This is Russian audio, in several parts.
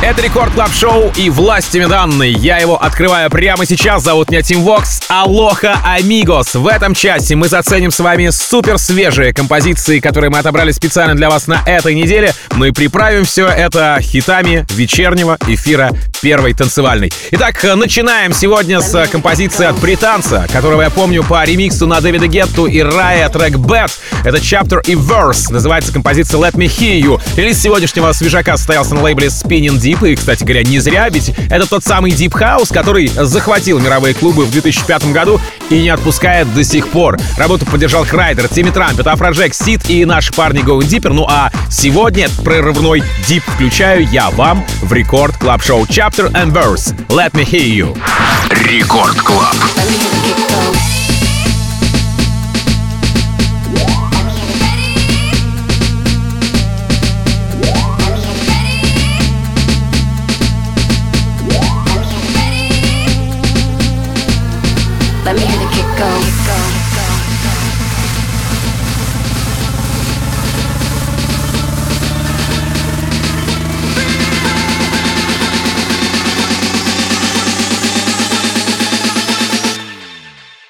Это Record Club Show и властью, мне данной. Я его открываю прямо сейчас. Зовут меня Tim Vox. Алоха, amigos. В этом часе мы заценим с вами супер свежие композиции, которые мы отобрали специально для вас на этой неделе. Ну и приправим все это хитами вечернего эфира первой танцевальной. Итак, начинаем сегодня с композиции от британца, которого я помню по ремиксу на Дэвида Гетту и Рая трек Bad. Это Chapter и Verse. Называется композиция Let Me Hear You. Релиз сегодняшнего свежака состоялся на лейбле Spinnin' Deep, и, кстати говоря, не зря, ведь это тот самый Deep House, который захватил мировые клубы в 2005 году и не отпускает до сих пор. Работу поддержал Kryder, Timmy Trumpet, Afrojack, Сид и наши парни Going Deeper. Ну а сегодня прорывной Deep включаю я вам в Record Club Show Chapter and Verse. Let me hear you. Рекорд Клаб.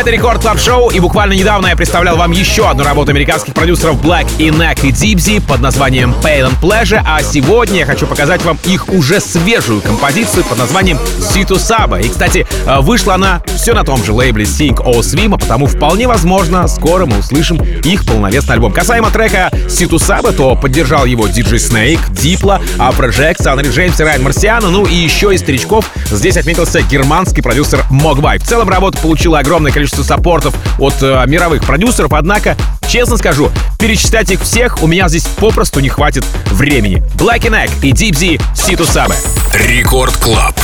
Это Рекорд Клаб Шоу, и буквально недавно я представлял вам еще одну работу американских продюсеров Black и Neck и Dibsy под названием Pain and Pleasure, а сегодня я хочу показать вам их уже свежую композицию под названием Situ Saba. И, кстати, э, вышла она все на том же лейбле Sing O Swim, а потому вполне возможно, скоро мы услышим их полновесный альбом. Касаемо трека Situ Saba, то поддержал его DJ Snake, Diplo, Project, Санри Джеймс и Райан Марсиана, ну и еще из старичков здесь отметился германский продюсер Mogwai. В целом работа получила огромное количество количество саппортов от э, мировых продюсеров, однако, честно скажу, перечислять их всех у меня здесь попросту не хватит времени. Black Neck и Deep Z Ситу Сабе. Рекорд Клаб.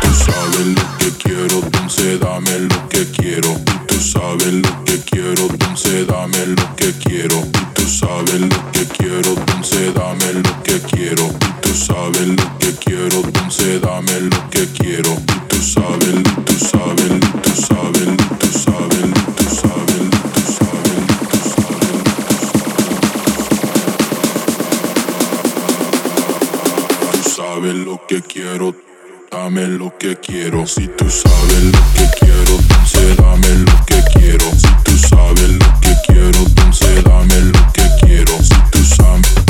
Tú sabes lo que quiero, entonces dame lo que que quiero, dame lo que quiero. Si tú sabes lo que quiero, entonces dame lo que quiero. Si tú sabes lo que quiero, entonces dame lo que quiero. Si tú sabes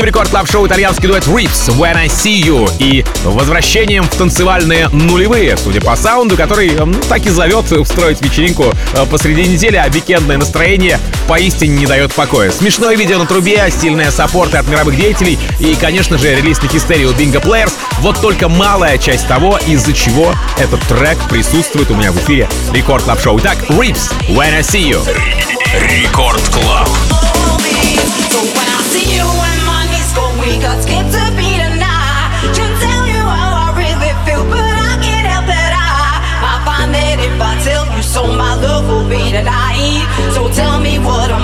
очереди в Record Club Show итальянский дуэт Rips When I See You и возвращением в танцевальные нулевые, судя по саунду, который ну, так и зовет устроить вечеринку э, посреди недели, а викендное настроение поистине не дает покоя. Смешное видео на трубе, стильные саппорты от мировых деятелей и, конечно же, релиз на у Bingo Players. Вот только малая часть того, из-за чего этот трек присутствует у меня в эфире Record Club Show. Итак, Rips When I See You. Рекорд Клаб. what I'm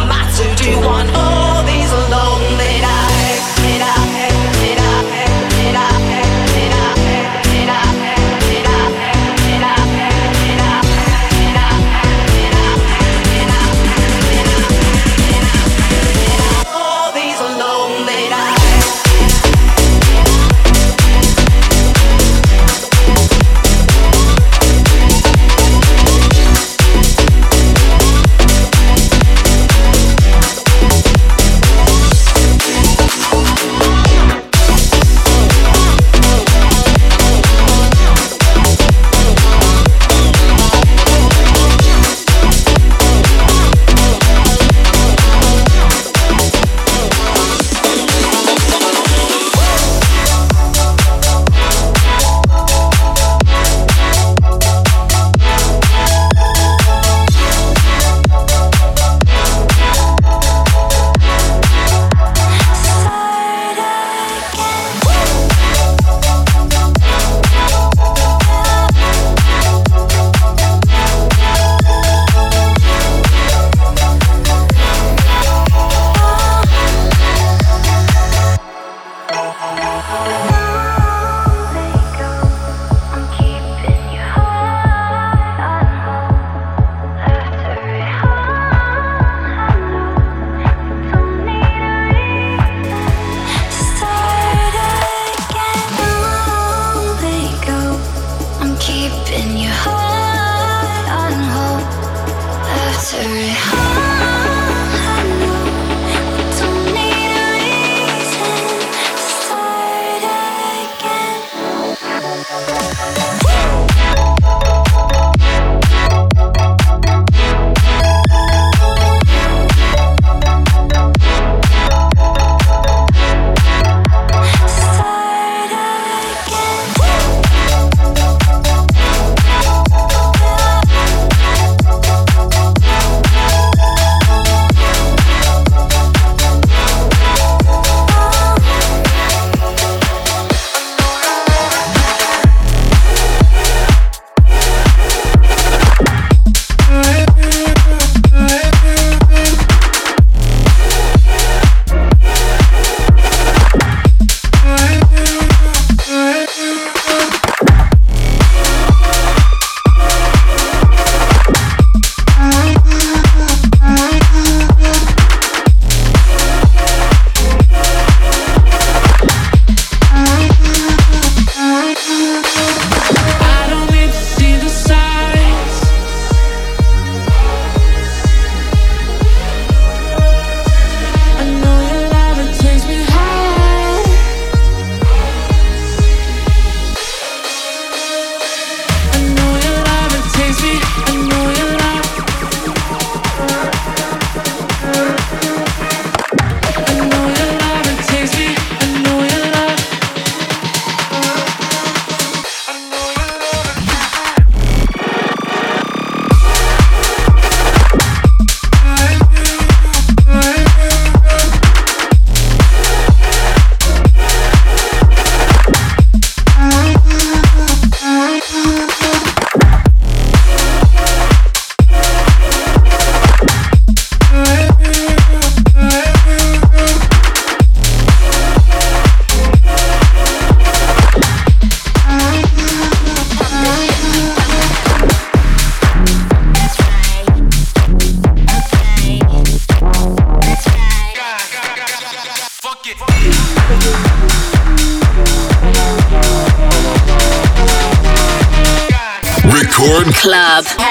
Club.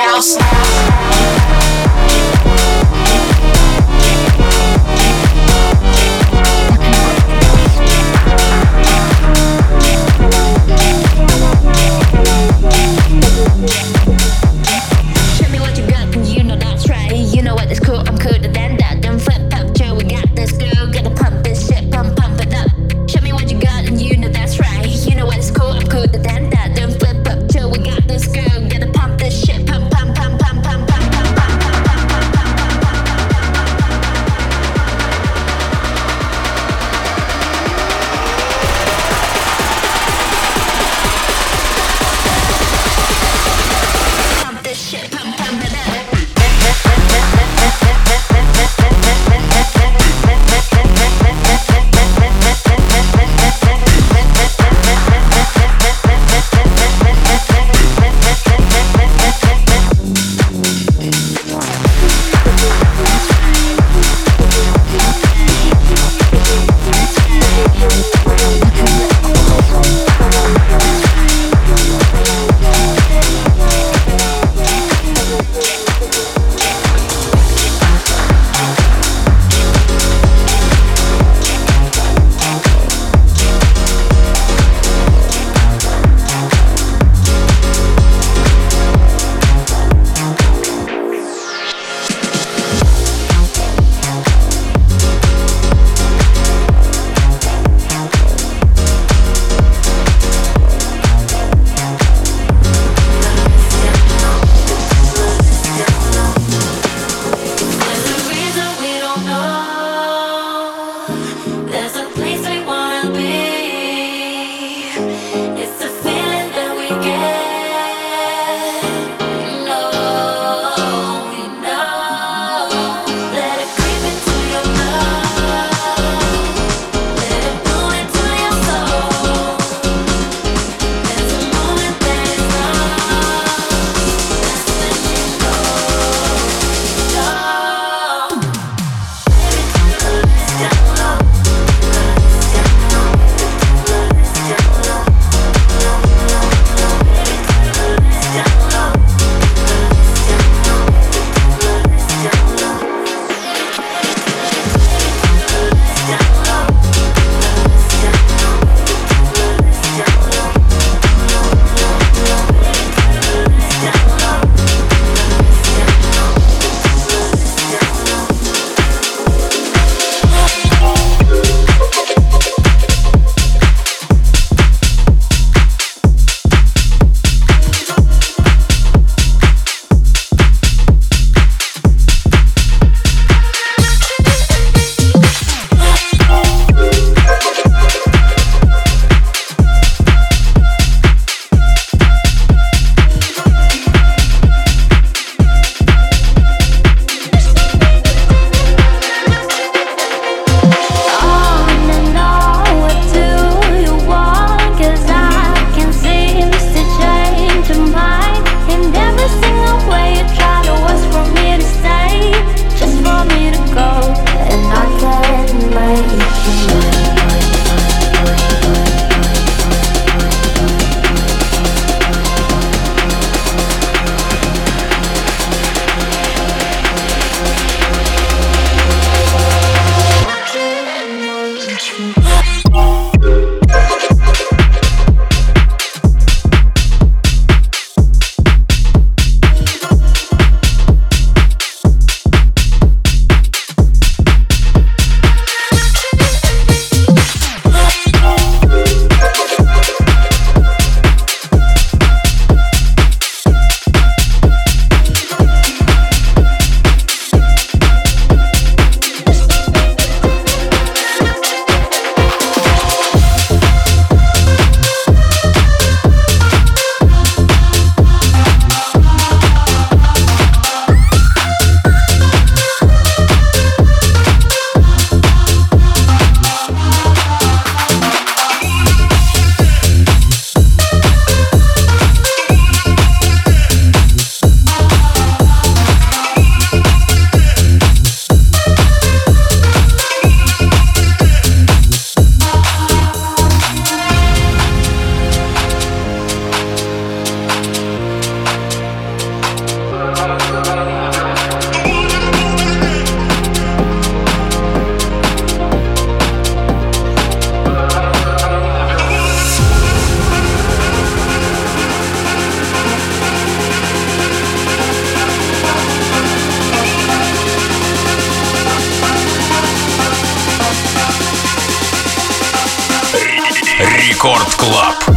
Рекорд Клаб.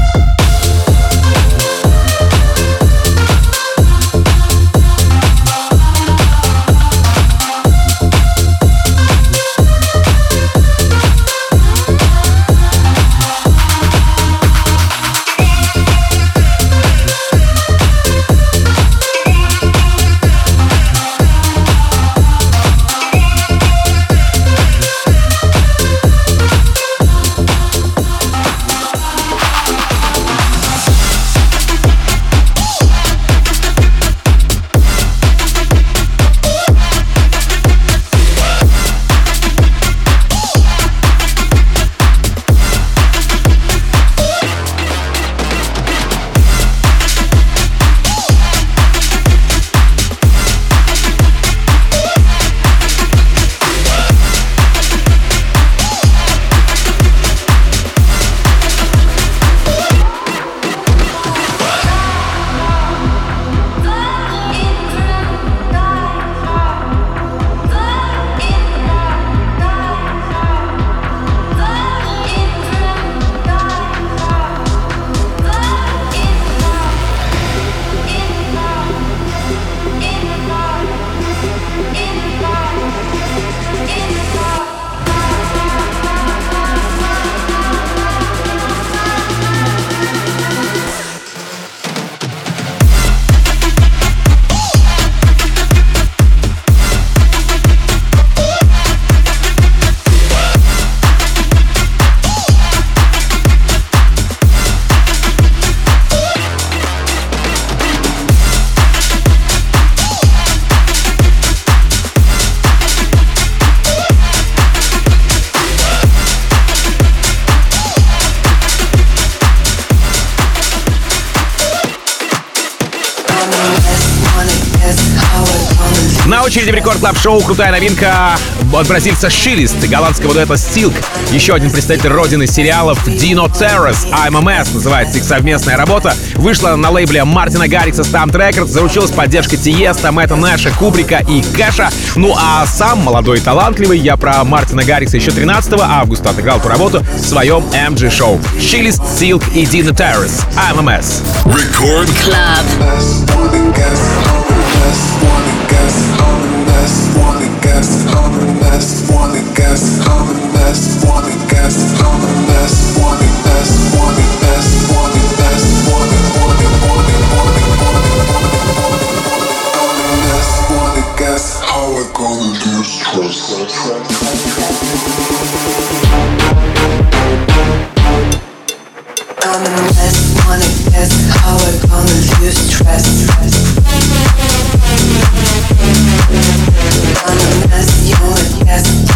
Очереди в рекорд клаб шоу крутая новинка от бразильца Шилист, голландского дуэта Silk. Еще один представитель родины сериалов Dino Terrace, AMMS называется их совместная работа. Вышла на лейбле Мартина Гаррикса Stamp Records, заручилась поддержкой Тиеста, Мэтта Нэша, Кубрика и Кэша. Ну а сам молодой и талантливый, я про Мартина Гаррикса еще 13 августа отыграл эту работу в своем MG шоу. Шилист, Silk и Dino Terrace, AMMS. Рекорд Club. guess, I'm the wanna guess, I'm the wanna guess,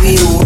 we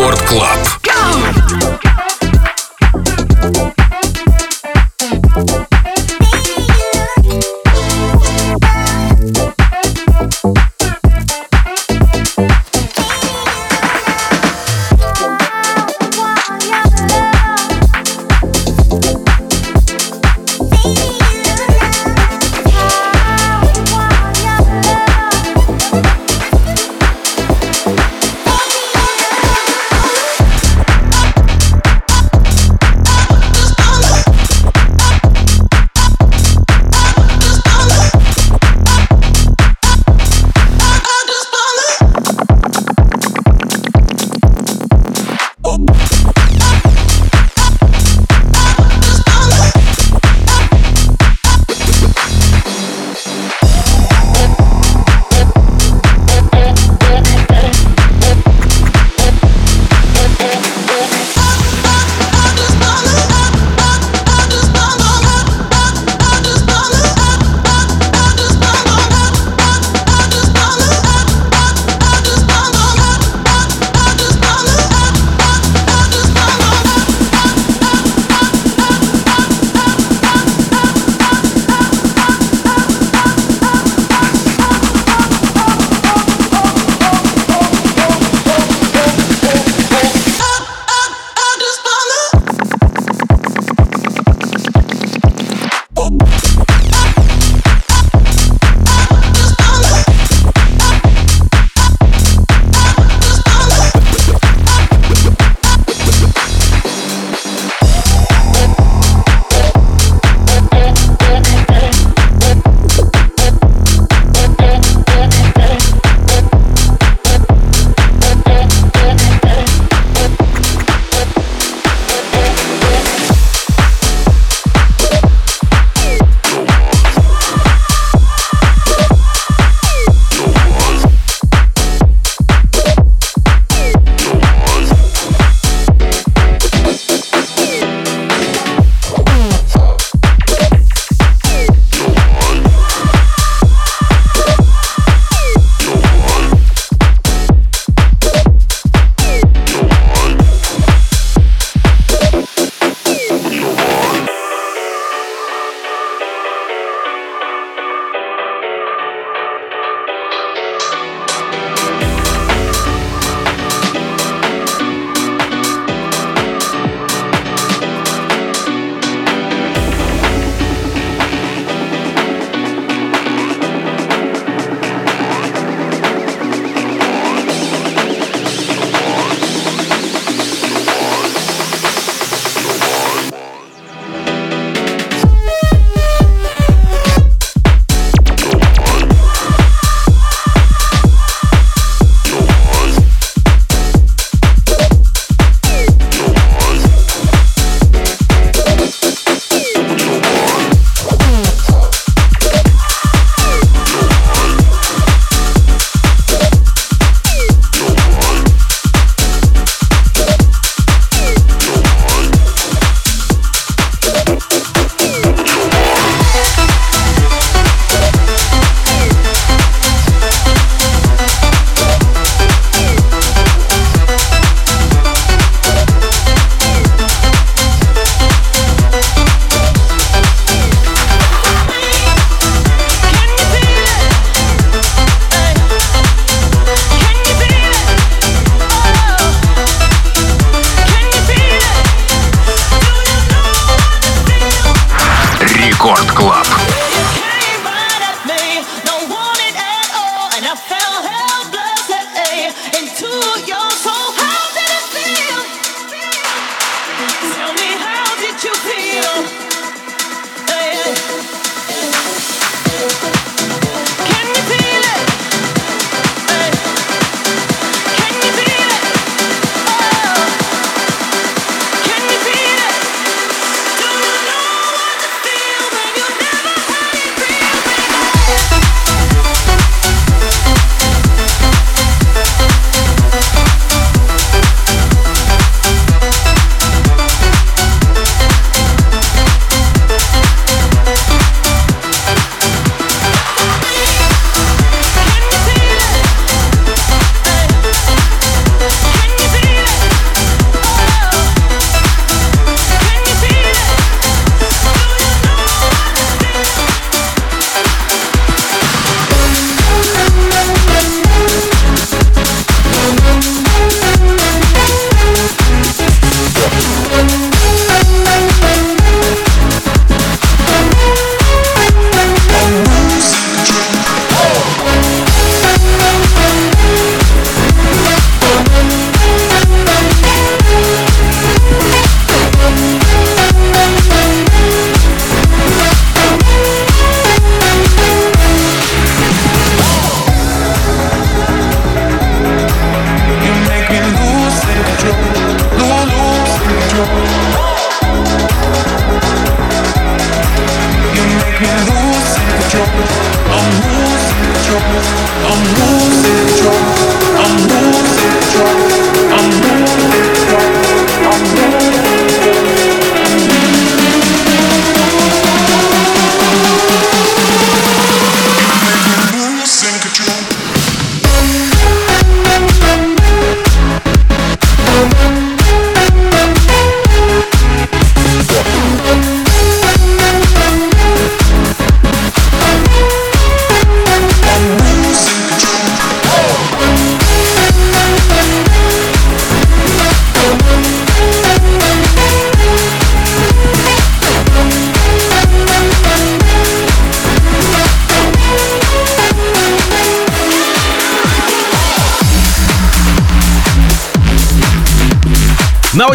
Рекорд Клаб.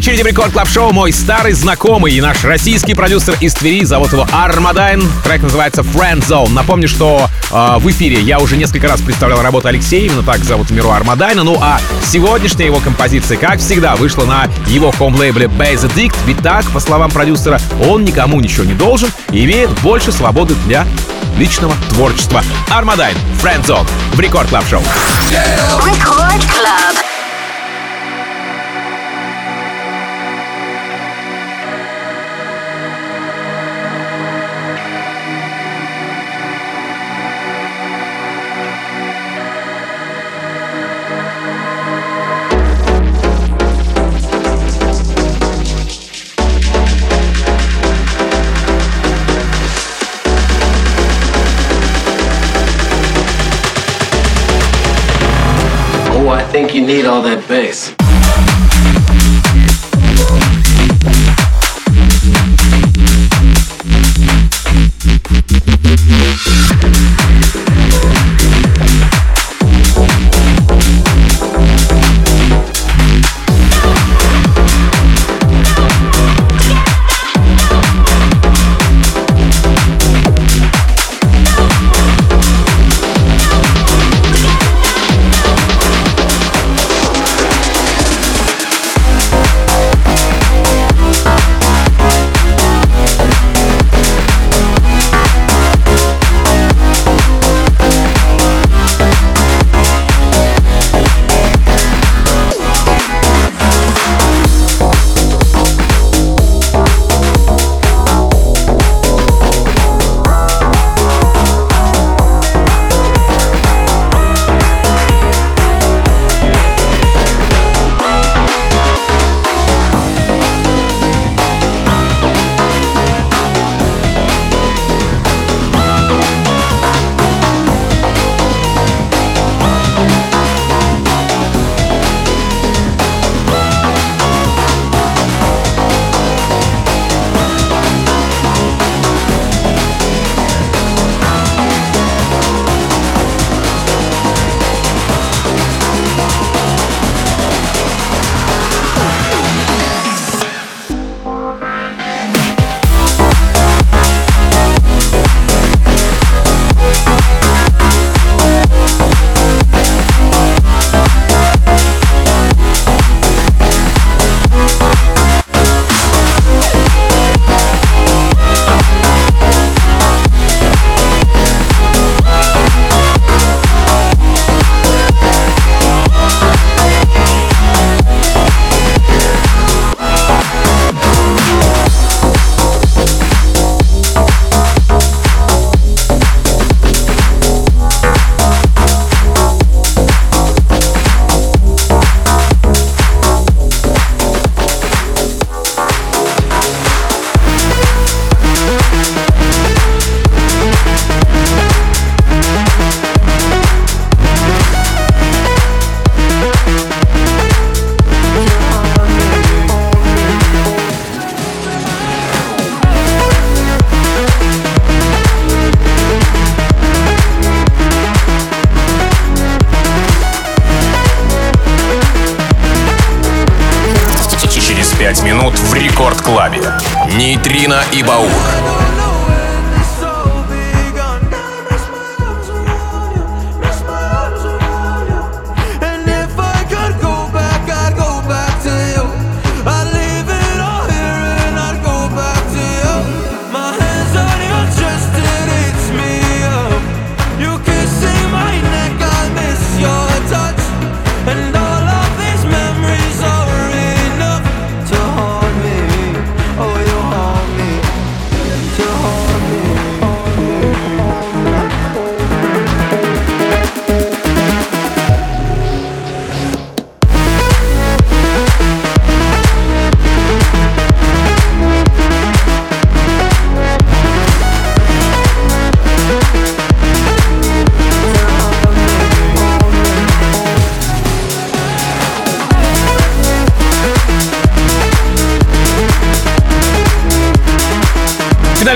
Очереди в Record Club Show мой старый знакомый и наш российский продюсер из Твери. Зовут его Армадайн. Трек называется Friend Zone. Напомню, что э, в эфире я уже несколько раз представлял работу Алексея. Именно так зовут в миру Армадайна. Ну а сегодняшняя его композиция, как всегда, вышла на его home-лейбле Bass Addict. Ведь так, по словам продюсера, он никому ничего не должен и имеет больше свободы для личного творчества. Армадайн, Friend Zone в Record Club Show. Record Club.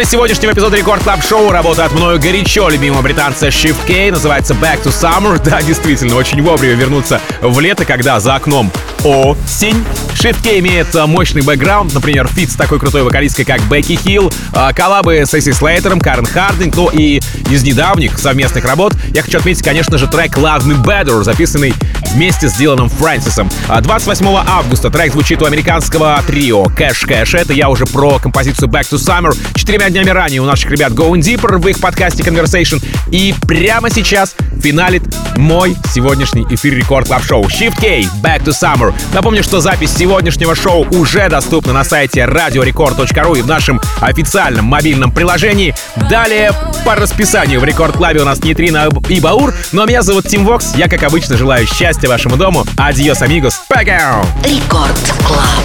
Сегодняшнего эпизода Record Club Show работает мною горячо любимого британца Shift K3Y, называется Back to Summer. Да, действительно, очень вовремя вернуться в лето, когда за окном осень. Shift K3Y имеет а, мощный бэкграунд, например, feat с такой крутой вокалисткой, как Бекки Хилл, а, коллабы с Эй Си Слейтером, Карен Хардинг, ну и из недавних совместных работ я хочу отметить, конечно же, трек Love Me Better, записанный вместе с Диланом Фрэнсисом. 28 а, августа трек звучит у американского трио Cash Cash. Это я уже про композицию Back to Summer. Четырьмя днями ранее у наших ребят Going Deeper в их подкасте Conversation. И прямо сейчас финалит мой сегодняшний эфир Record Club Show. Shift K3Y, Back to Summer. Напомню, что запись сегодняшнего шоу уже доступна на сайте radiorecord.ru и в нашем официальном мобильном приложении. Далее по расписанию в Record Club е у нас Нейтрино и Баур. Но меня зовут Тим Вокс. Я, как обычно, желаю счастья вашему дому. Adiós, amigos. Пока! Record Club.